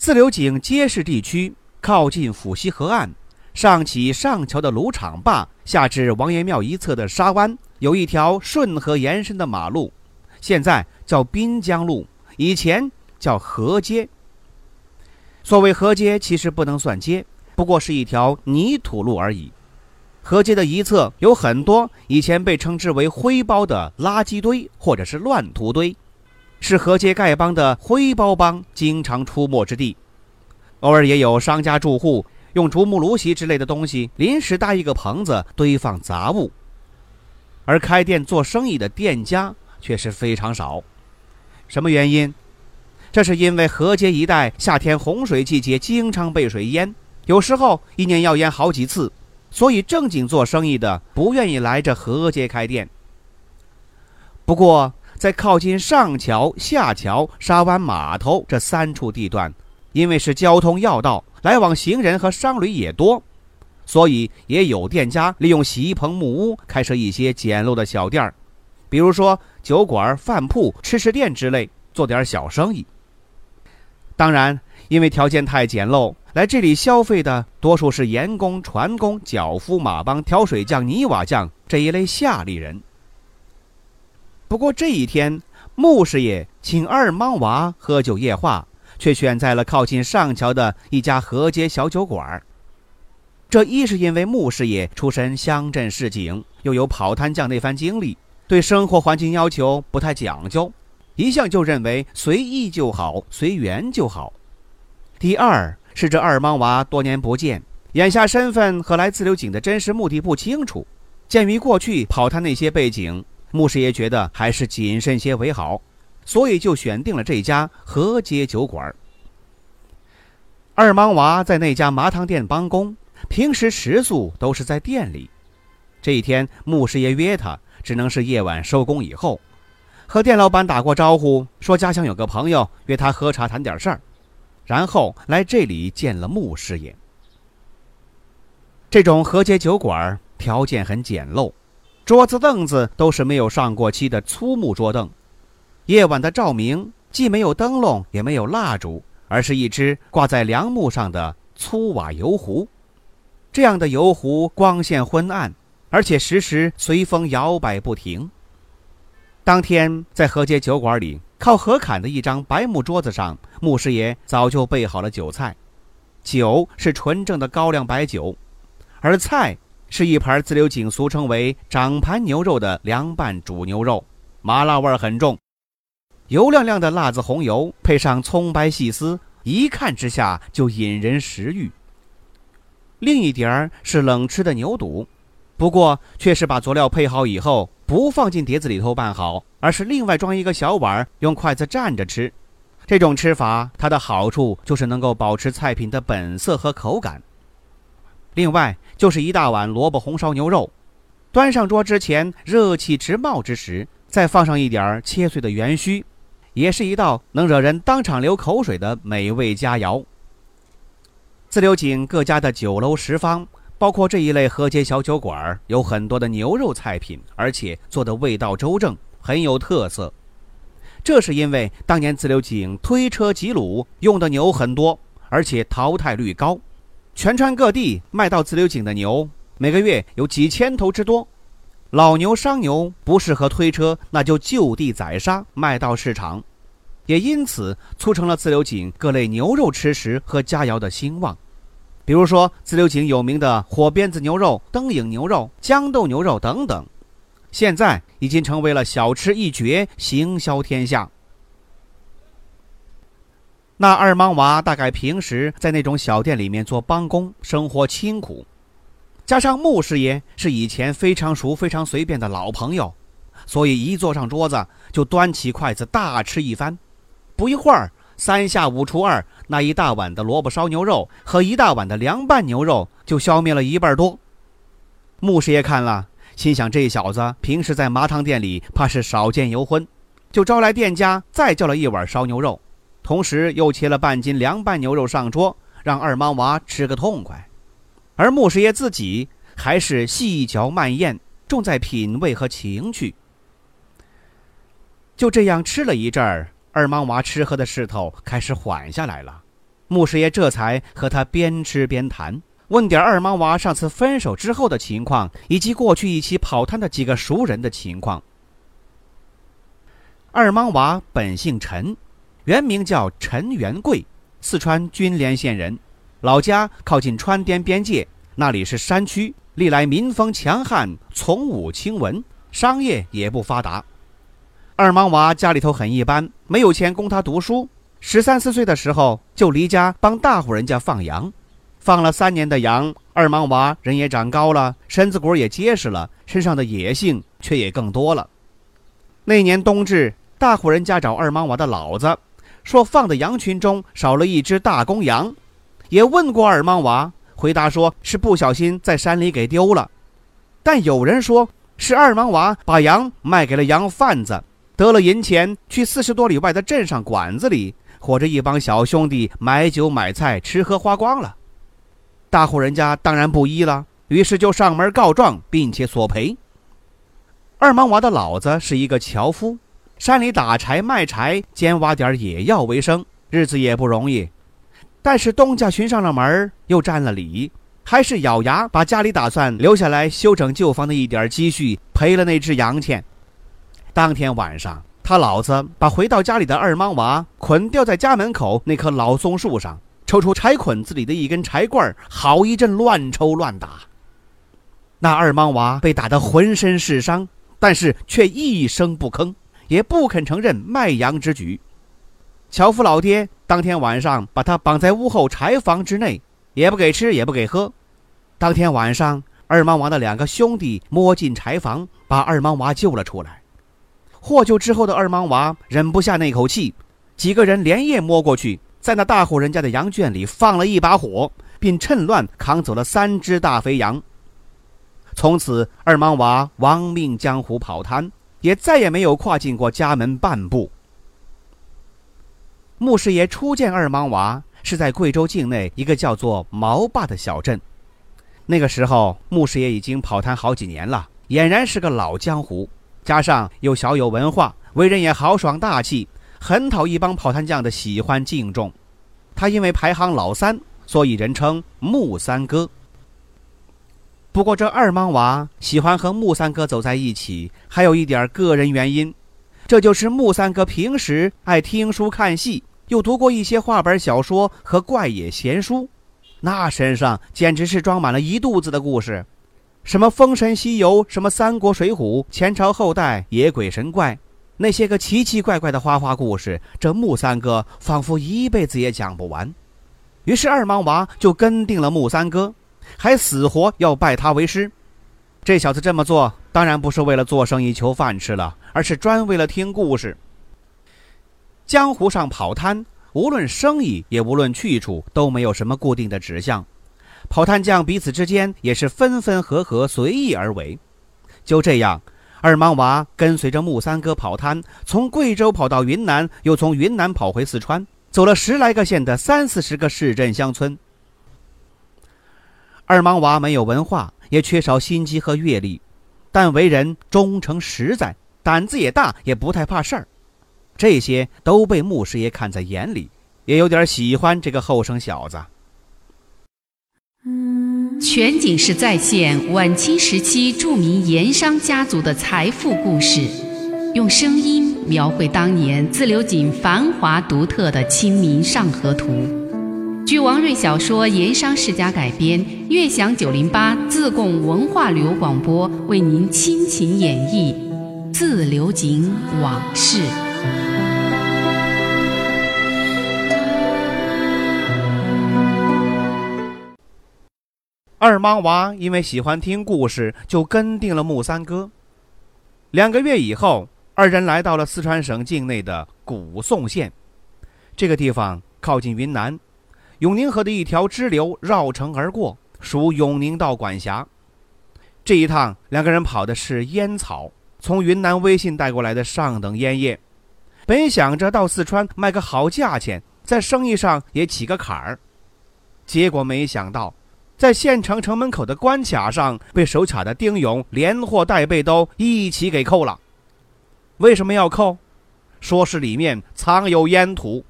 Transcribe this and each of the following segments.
自流井街市地区靠近府西河岸，上起上桥的芦场坝，下至王爷庙一侧的沙湾，有一条顺河延伸的马路，现在叫滨江路，以前叫河街。所谓河街，其实不能算街，不过是一条泥土路而已。河街的一侧有很多以前被称之为灰包的垃圾堆或者是乱土堆。是河街丐帮的灰包帮经常出没之地，偶尔也有商家住户用竹木炉席之类的东西临时搭一个棚子堆放杂物，而开店做生意的店家却是非常少。什么原因？这是因为河街一带夏天洪水季节经常被水淹，有时候一年要淹好几次，所以正经做生意的不愿意来这河街开店。不过，在靠近上桥、下桥、沙湾码头这三处地段，因为是交通要道，来往行人和商旅也多，所以也有店家利用洗衣棚、木屋开设一些简陋的小店儿，比如说酒馆、饭铺、吃食店之类，做点小生意。当然，因为条件太简陋，来这里消费的多数是盐工、船工、脚夫、马帮、挑水匠、泥瓦匠这一类下力人。不过这一天，穆师爷请二莽娃喝酒夜话，却选在了靠近上桥的一家河街小酒馆。这一是因为穆师爷出身乡镇市井，又有跑摊匠那番经历，对生活环境要求不太讲究，一向就认为随意就好，随缘就好。第二是这二莽娃多年不见，眼下身份和来自流井的真实目的不清楚。鉴于过去跑摊那些背景。穆师爷觉得还是谨慎些为好，所以就选定了这家河街酒馆。二莽娃在那家麻汤店帮工，平时食宿都是在店里。这一天，穆师爷约他，只能是夜晚收工以后，和店老板打过招呼，说家乡有个朋友约他喝茶谈点事儿，然后来这里见了穆师爷。这种河街酒馆条件很简陋。桌子凳子都是没有上过漆的粗木桌凳，夜晚的照明既没有灯笼，也没有蜡烛，而是一只挂在梁木上的粗瓦油壶。这样的油壶光线昏暗，而且时时随风摇摆不停。当天在河街酒馆里，靠河坎的一张白木桌子上，穆师爷早就备好了酒菜，酒是纯正的高粱白酒，而菜。是一盘自流井俗称为掌盘牛肉的凉拌煮牛肉，麻辣味很重，油亮亮的辣子红油配上葱白细丝，一看之下就引人食欲。另一碟儿是冷吃的牛肚，不过却是把佐料配好以后不放进碟子里头拌好，而是另外装一个小碗，用筷子蘸着吃。这种吃法它的好处就是能够保持菜品的本色和口感。另外就是一大碗萝卜红烧牛肉，端上桌之前热气直冒之时，再放上一点儿切碎的元须，也是一道能惹人当场流口水的美味佳肴。自流井各家的酒楼食坊，包括这一类河街小酒馆，有很多的牛肉菜品，而且做的味道周正，很有特色。这是因为当年自流井推车挤卤用的牛很多，而且淘汰率高。全川各地卖到自流井的牛，每个月有几千头之多。老牛、伤牛不适合推车，那就就地宰杀卖到市场，也因此促成了自流井各类牛肉吃食和佳肴的兴旺。比如说，自流井有名的火鞭子牛肉、灯影牛肉、豇豆牛肉等等，现在已经成为了小吃一绝，行销天下。那二莽娃大概平时在那种小店里面做帮工，生活清苦，加上穆师爷是以前非常熟、非常随便的老朋友，所以一坐上桌子就端起筷子大吃一番。不一会儿，三下五除二，那一大碗的萝卜烧牛肉和一大碗的凉拌牛肉就消灭了一半多。穆师爷看了，心想这小子平时在麻汤店里怕是少见油荤，就招来店家再叫了一碗烧牛肉，同时又切了半斤凉拌牛肉上桌，让二莽娃吃个痛快。而穆师爷自己还是细嚼慢咽，重在品味和情趣。就这样吃了一阵儿。二莽娃吃喝的势头开始缓下来了，穆师爷这才和他边吃边谈，问点二莽娃上次分手之后的情况，以及过去一起跑摊的几个熟人的情况。二莽娃本姓陈，原名叫陈元贵，四川军连县人，老家靠近川滇边界，那里是山区，历来民风强悍，从武轻文，商业也不发达。二莽娃家里头很一般，没有钱供他读书。十三四岁的时候就离家帮大户人家放羊，放了三年的羊，二莽娃人也长高了，身子骨也结实了，身上的野性却也更多了。那年冬至，大户人家找二莽娃的老子，说放的羊群中少了一只大公羊，也问过二莽娃，回答说是不小心在山里给丢了。但有人说是二莽娃把羊卖给了羊贩子。得了银钱，去四十多里外的镇上馆子里，伙着一帮小兄弟买酒买菜，吃喝花光了。大户人家当然不依了，于是就上门告状，并且索赔。二莽娃的老子是一个樵夫，山里打柴卖柴，兼挖点野药为生，日子也不容易。但是东家寻上了门，又占了理，还是咬牙把家里打算留下来修整旧房的一点积蓄赔了那只羊钱。当天晚上，他老子把回到家里的二莽娃捆吊在家门口那棵老松树上，抽出柴捆子里的一根柴棍，好一阵乱抽乱打。那二莽娃被打得浑身是伤，但是却一声不吭，也不肯承认卖羊之举。樵夫老爹当天晚上把他绑在屋后柴房之内，也不给吃，也不给喝。当天晚上，二莽娃的两个兄弟摸进柴房，把二莽娃救了出来。获救之后的二莽娃忍不下那口气，几个人连夜摸过去，在那大户人家的羊圈里放了一把火，并趁乱扛走了三只大肥羊。从此，二莽娃亡命江湖跑摊，也再也没有跨进过家门半步。穆师爷初见二莽娃是在贵州境内一个叫做毛坝的小镇，那个时候穆师爷已经跑摊好几年了，俨然是个老江湖。加上又小有文化，为人也豪爽大气，很讨一帮跑摊匠的喜欢敬重。他因为排行老三，所以人称穆三哥。不过这二莽娃喜欢和木三哥走在一起，还有一点个人原因，这就是木三哥平时爱听书看戏，又读过一些话本小说和怪野闲书，那身上简直是装满了一肚子的故事。什么《封神西游》，什么《三国水浒》，前朝后代、野鬼神怪，那些个奇奇怪怪的花花故事，这木三哥仿佛一辈子也讲不完。于是二莽娃就跟定了木三哥，还死活要拜他为师。这小子这么做，当然不是为了做生意求饭吃了，而是专为了听故事。江湖上跑摊，无论生意也无论去处，都没有什么固定的指向。跑摊匠彼此之间也是分分合合，随意而为。就这样，二莽娃跟随着木三哥跑摊，从贵州跑到云南，又从云南跑回四川，走了十来个县的三四十个市镇乡村。二莽娃没有文化，也缺少心机和阅历，但为人忠诚实在，胆子也大，也不太怕事儿。这些都被穆师爷看在眼里，也有点喜欢这个后生小子。全景式再现晚清时期著名盐商家族的财富故事，用声音描绘当年自流井繁华独特的《清明上河图》。据王瑞小说《盐商世家》改编，悦享九零八自贡文化旅游广播为您倾情演绎《自流井往事》。二莽娃因为喜欢听故事，就跟定了木三哥。两个月以后，二人来到了四川省境内的古宋县。这个地方靠近云南，永宁河的一条支流绕城而过，属永宁道管辖。这一趟，两个人跑的是烟草，从云南微信带过来的上等烟叶。本想着到四川卖个好价钱，在生意上也起个坎儿，结果没想到，在县城城门口的关卡上被守卡的丁勇连货带背都一起给扣了。为什么要扣？说是里面藏有烟土。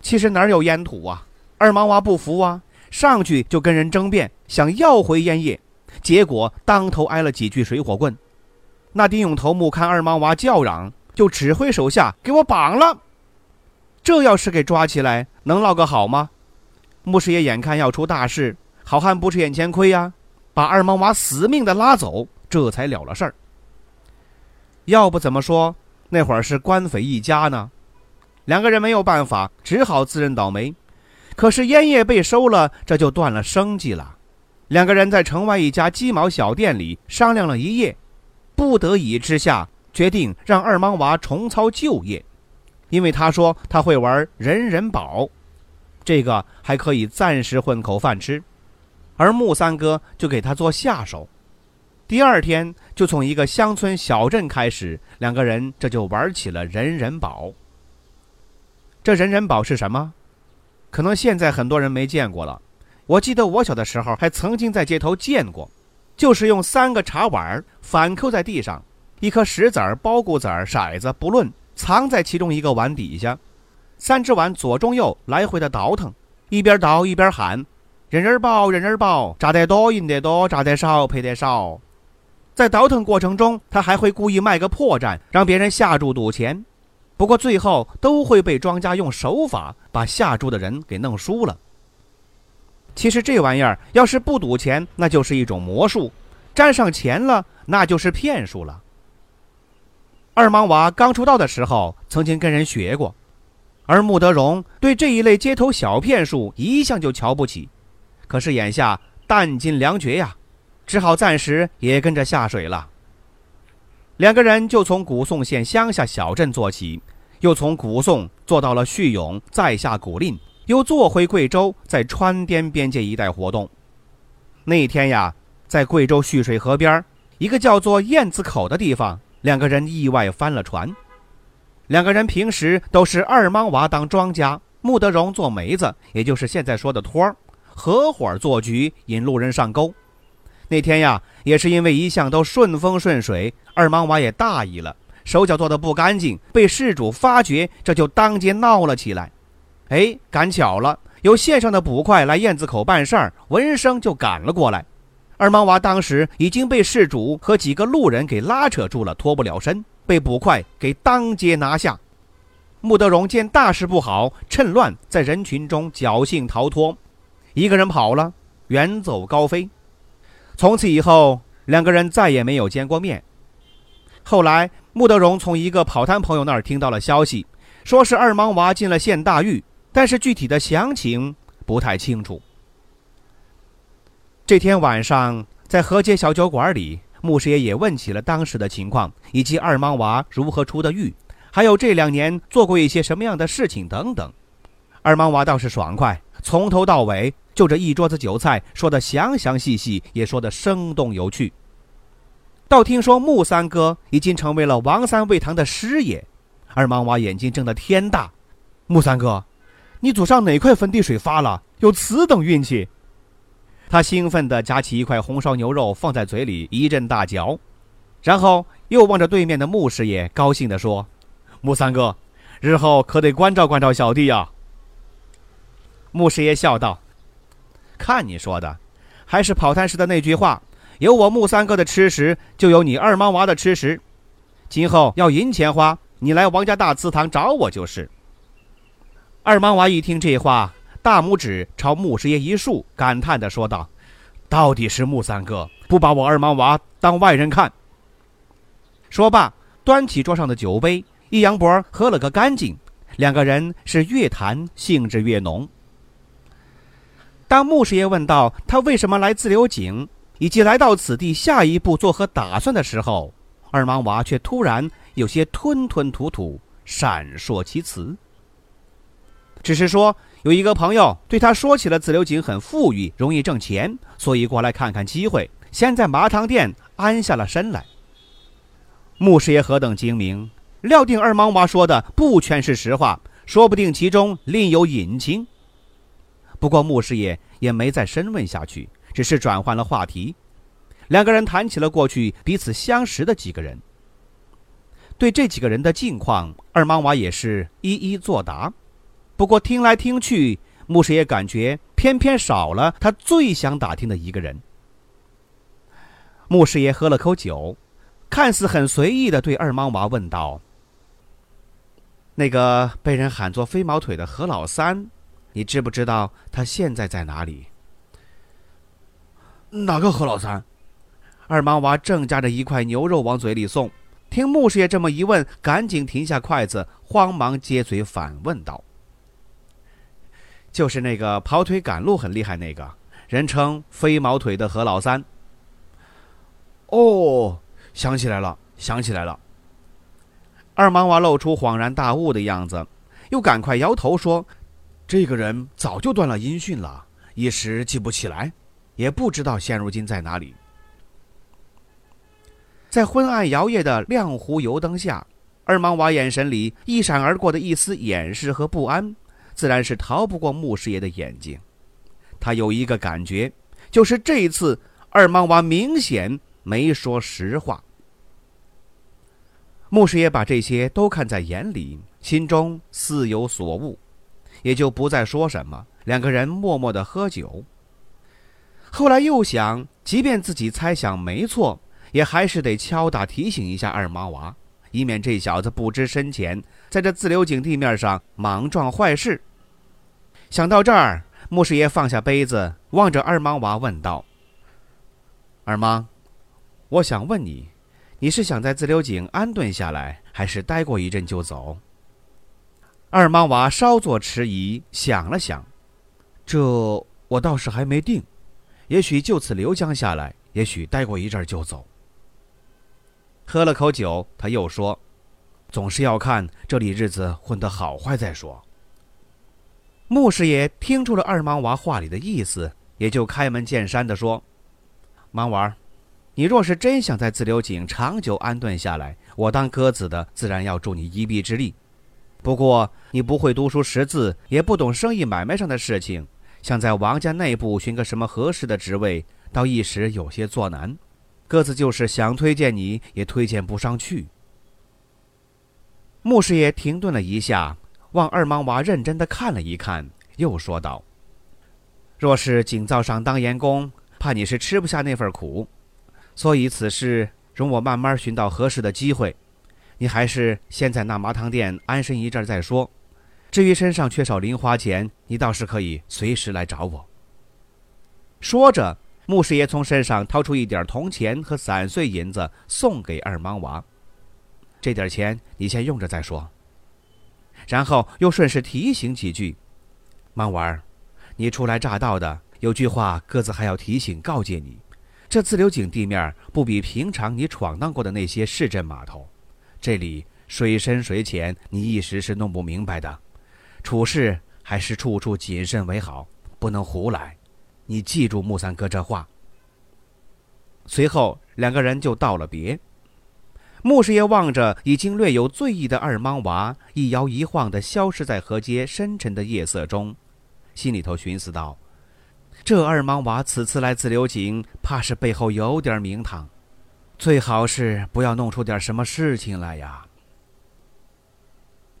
其实哪有烟土啊？二毛娃不服啊，上去就跟人争辩，想要回烟叶，结果当头挨了几句水火棍。那丁勇头目看二毛娃叫嚷。就指挥手下给我绑了。这要是给抓起来，能落个好吗？穆师爷眼看要出大事，好汉不吃眼前亏呀，把二毛娃死命的拉走，这才了了事儿。要不怎么说那会儿是官匪一家呢？两个人没有办法，只好自认倒霉。可是烟叶被收了，这就断了生计了。两个人在城外一家鸡毛小店里商量了一夜，不得已之下。决定让二莽娃重操旧业，因为他说他会玩人人宝，这个还可以暂时混口饭吃。而木三哥就给他做下手。第二天就从一个乡村小镇开始，两个人这就玩起了人人宝。这人人宝是什么？可能现在很多人没见过了。我记得我小的时候还曾经在街头见过，就是用三个茶碗反扣在地上。一颗石子儿、包谷子儿、骰子，不论藏在其中一个碗底下，三只碗左中右来回的倒腾，一边倒一边喊：“人人宝，人人宝，炸得多赢得多，炸得少赔得少。”在倒腾过程中，他还会故意卖个破绽，让别人下注赌钱。不过最后都会被庄家用手法把下注的人给弄输了。其实这玩意儿要是不赌钱，那就是一种魔术；沾上钱了，那就是骗术了。二莽娃刚出道的时候，曾经跟人学过，而穆德荣对这一类街头小骗术一向就瞧不起。可是眼下弹尽粮绝呀，只好暂时也跟着下水了。两个人就从古宋县乡下小镇做起，又从古宋做到了叙永，再下古蔺，又坐回贵州，在川滇边界一带活动。那天呀，在贵州蓄水河边一个叫做燕子口的地方。两个人意外翻了船。两个人平时都是二莽娃当庄家，穆德荣做媒子，也就是现在说的托儿，合伙做局，引路人上钩。那天呀，也是因为一向都顺风顺水，二莽娃也大意了，手脚做的不干净，被事主发觉，这就当街闹了起来。哎，赶巧了，有县上的捕快来燕子口办事儿，闻声就赶了过来。二莽娃当时已经被事主和几个路人给拉扯住了，脱不了身，被捕快给当街拿下。穆德荣见大事不好，趁乱在人群中侥幸逃脱，一个人跑了，远走高飞。从此以后，两个人再也没有见过面。后来，穆德荣从一个跑摊朋友那儿听到了消息，说是二莽娃进了县大狱，但是具体的详情不太清楚。这天晚上，在河街小酒馆里，穆师爷也问起了当时的情况，以及二莽娃如何出的狱，还有这两年做过一些什么样的事情等等。二莽娃倒是爽快，从头到尾就这一桌子酒菜说的详详细细，也说的生动有趣。倒听说穆三哥已经成为了王三味堂的师爷，二莽娃眼睛睁得天大。穆三哥，你祖上哪块坟地水发了，有此等运气？他兴奋地夹起一块红烧牛肉放在嘴里一阵大嚼，然后又望着对面的穆师爷，高兴地说：“穆三哥，日后可得关照关照小弟呀。”穆师爷笑道：“看你说的，还是跑摊时的那句话：有我穆三哥的吃食，就有你二莽娃的吃食。今后要银钱花，你来王家大祠堂找我就是。”二莽娃一听这话。大拇指朝穆师爷一竖，感叹地说道：“到底是穆三哥不把我二莽娃当外人看。”说罢，端起桌上的酒杯，一扬脖喝了个干净。两个人是越谈兴致越浓。当穆师爷问到他为什么来自流井，以及来到此地下一步作何打算的时候，二莽娃却突然有些吞吞吐吐，闪烁其词。只是说有一个朋友对他说起了自流井很富裕，容易挣钱，所以过来看看机会，先在麻汤店安下了身来。穆师爷何等精明，料定二莽娃说的不全是实话，说不定其中另有隐情。不过穆师爷也没再深问下去，只是转换了话题。两个人谈起了过去彼此相识的几个人。对这几个人的近况，二莽娃也是一一作答。不过听来听去，穆师爷感觉偏偏少了他最想打听的一个人。穆师爷喝了口酒。看似很随意的对二莽娃问道：“那个被人喊作飞毛腿的何老三，你知不知道他现在在哪里？”哪个何老三？二莽娃正夹着一块牛肉往嘴里送，听穆师爷这么一问，赶紧停下筷子，慌忙接嘴反问道：“就是那个跑腿赶路很厉害那个，人称飞毛腿的何老三。”哦。想起来了，想起来了。二莽娃露出恍然大悟的样子，又赶快摇头说：“这个人早就断了音讯了，一时记不起来，也不知道现如今在哪里。”在昏暗摇曳的亮湖油灯下，二莽娃眼神里一闪而过的一丝掩饰和不安，自然是逃不过穆师爷的眼睛。他有一个感觉，就是这一次二莽娃明显。没说实话。穆师爷把这些都看在眼里，心中似有所悟，也就不再说什么。两个人默默的喝酒。后来又想，即便自己猜想没错，也还是得敲打提醒一下二毛娃，以免这小子不知深浅，在这自流井地面上莽撞坏事。想到这儿，穆师爷放下杯子，望着二毛娃问道：“二毛。”我想问你，你是想在自流井安顿下来，还是待过一阵就走？二毛娃稍作迟疑，想了想，这我倒是还没定，也许就此流江下来，也许待过一阵就走。喝了口酒，他又说：“总是要看这里日子混得好坏再说。”穆师爷听出了二莽娃话里的意思，也就开门见山地说：“莽娃。”你若是真想在自流井长久安顿下来，我当鸽子的自然要助你一臂之力。不过你不会读书识字，也不懂生意买卖上的事情，想在王家内部寻个什么合适的职位，倒一时有些作难。鸽子就是想推荐你也推荐不上去。穆师爷停顿了一下，望二莽娃认真的看了一看，又说道：“若是井灶上当盐工，怕你是吃不下那份苦。”所以此事容我慢慢寻到合适的机会，你还是先在那麻汤店安身一阵再说。至于身上缺少零花钱，你倒是可以随时来找我。说着，穆师爷从身上掏出一点铜钱和散碎银子，送给二莽娃。这点钱你先用着再说。然后又顺势提醒几句：“莽娃儿，你初来乍到的，有句话各自还要提醒告诫你。”这自流井地面不比平常你闯荡过的那些市镇码头，这里水深水浅，你一时是弄不明白的。处事还是处处谨慎为好，不能胡来。你记住木三哥这话。随后两个人就道了别。穆师爷望着已经略有醉意的二莽娃，一摇一晃地消失在河街深沉的夜色中，心里头寻思道。这二莽娃此次来自流井，怕是背后有点名堂，最好是不要弄出点什么事情来呀。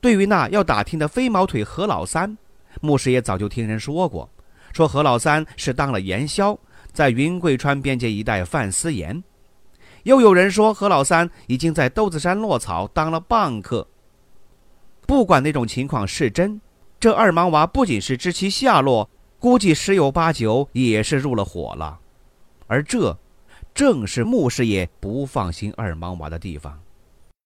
对于那要打听的飞毛腿何老三，牧师爷早就听人说过，说何老三是当了盐枭，在云贵川边界一带贩私盐；又有人说何老三已经在豆子山落草当了棒客。不管那种情况是真，这二莽娃不仅是知其下落。估计十有八九也是入了伙了，而这正是穆师爷不放心二莽娃的地方。